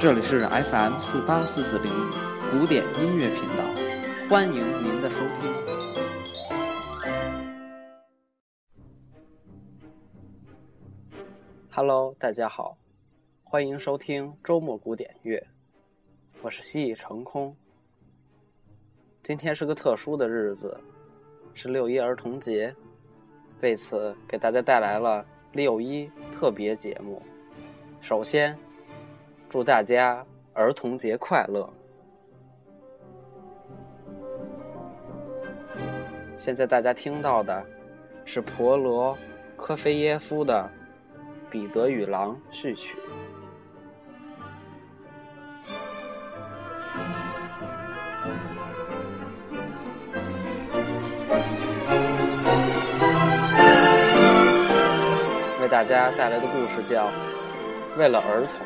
这里是 FM 四八四四零古典音乐频道，欢迎您的收听。Hello，大家好，欢迎收听周末古典乐，我是蜥蜴成空。今天是个特殊的日子，是六一儿童节，为此给大家带来了六一特别节目。首先，祝大家儿童节快乐！现在大家听到的是婆罗科菲耶夫的《彼得与狼》序曲。为大家带来的故事叫《为了儿童》。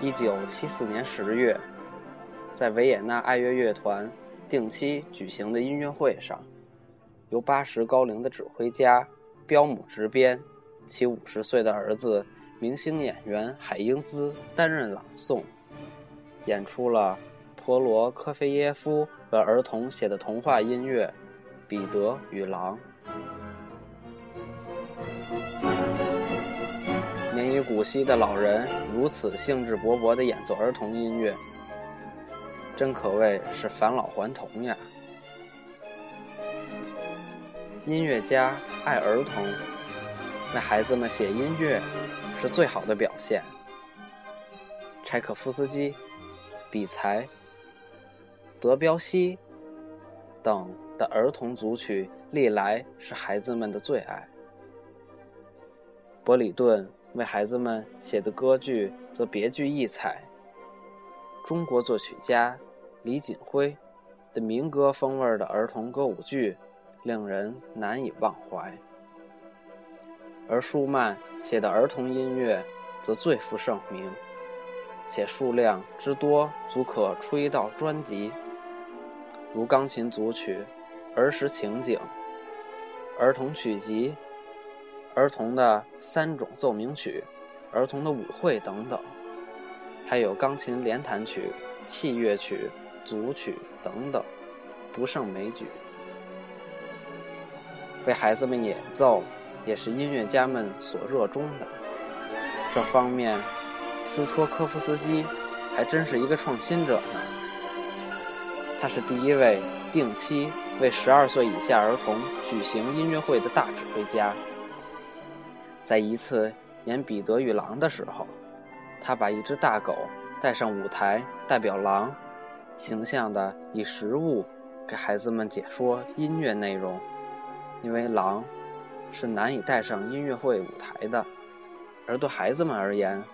一九七四年十月，在维也纳爱乐乐团定期举行的音乐会上，由八十高龄的指挥家彪姆执编，其五十岁的儿子明星演员海因兹担任朗诵，演出了婆罗科菲耶夫为儿童写的童话音乐《彼得与狼》。年逾古稀的老人如此兴致勃勃地演奏儿童音乐，真可谓是返老还童呀！音乐家爱儿童，为孩子们写音乐是最好的表现。柴可夫斯基、比才、德彪西等的儿童组曲历来是孩子们的最爱。伯里顿。为孩子们写的歌剧则别具异彩。中国作曲家李锦辉的民歌风味的儿童歌舞剧，令人难以忘怀。而舒曼写的儿童音乐则最负盛名，且数量之多，足可出一道专辑。如钢琴组曲《儿时情景》、儿童曲集。儿童的三种奏鸣曲，儿童的舞会等等，还有钢琴连弹曲、器乐曲、组曲等等，不胜枚举。为孩子们演奏，也是音乐家们所热衷的。这方面，斯托科夫斯基还真是一个创新者呢。他是第一位定期为十二岁以下儿童举行音乐会的大指挥家。在一次演《彼得与狼》的时候，他把一只大狗带上舞台，代表狼，形象地以实物给孩子们解说音乐内容。因为狼是难以带上音乐会舞台的，而对孩子们而言，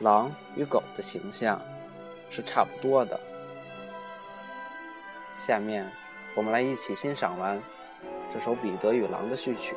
狼与狗的形象是差不多的。下面，我们来一起欣赏完这首《彼得与狼》的序曲。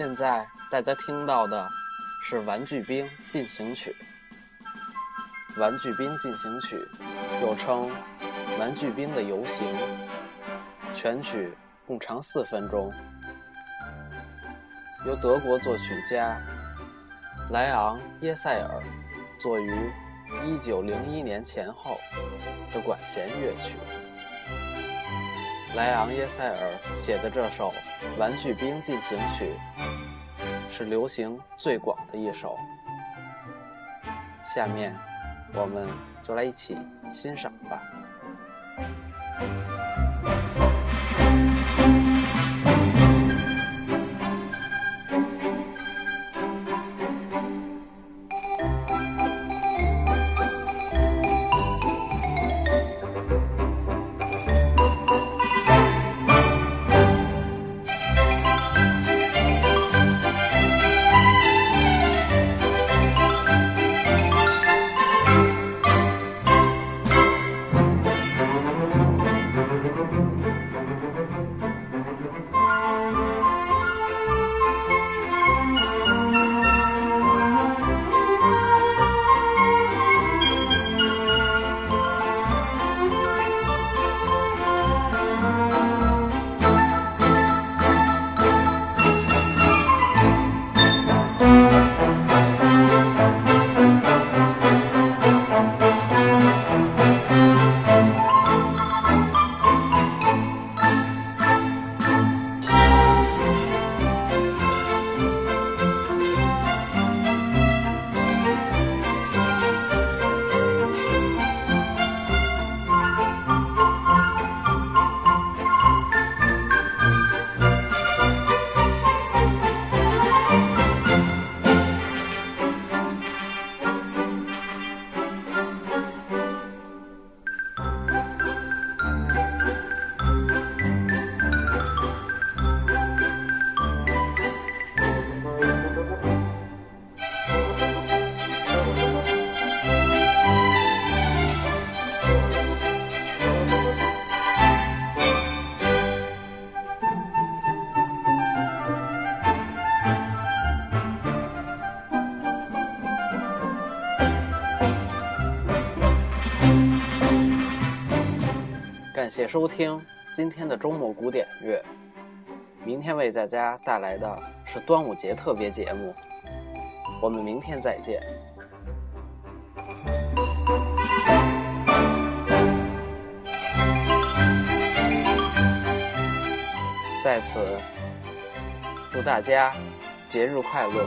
现在大家听到的是《玩具兵进行曲》。《玩具兵进行曲》又称《玩具兵的游行》，全曲共长四分钟，由德国作曲家莱昂·耶塞尔作于1901年前后的管弦乐曲。莱昂·耶塞尔写的这首《玩具兵进行曲》。是流行最广的一首，下面我们就来一起欣赏吧。谢收听今天的周末古典乐。明天为大家带来的是端午节特别节目，我们明天再见。在此，祝大家节日快乐！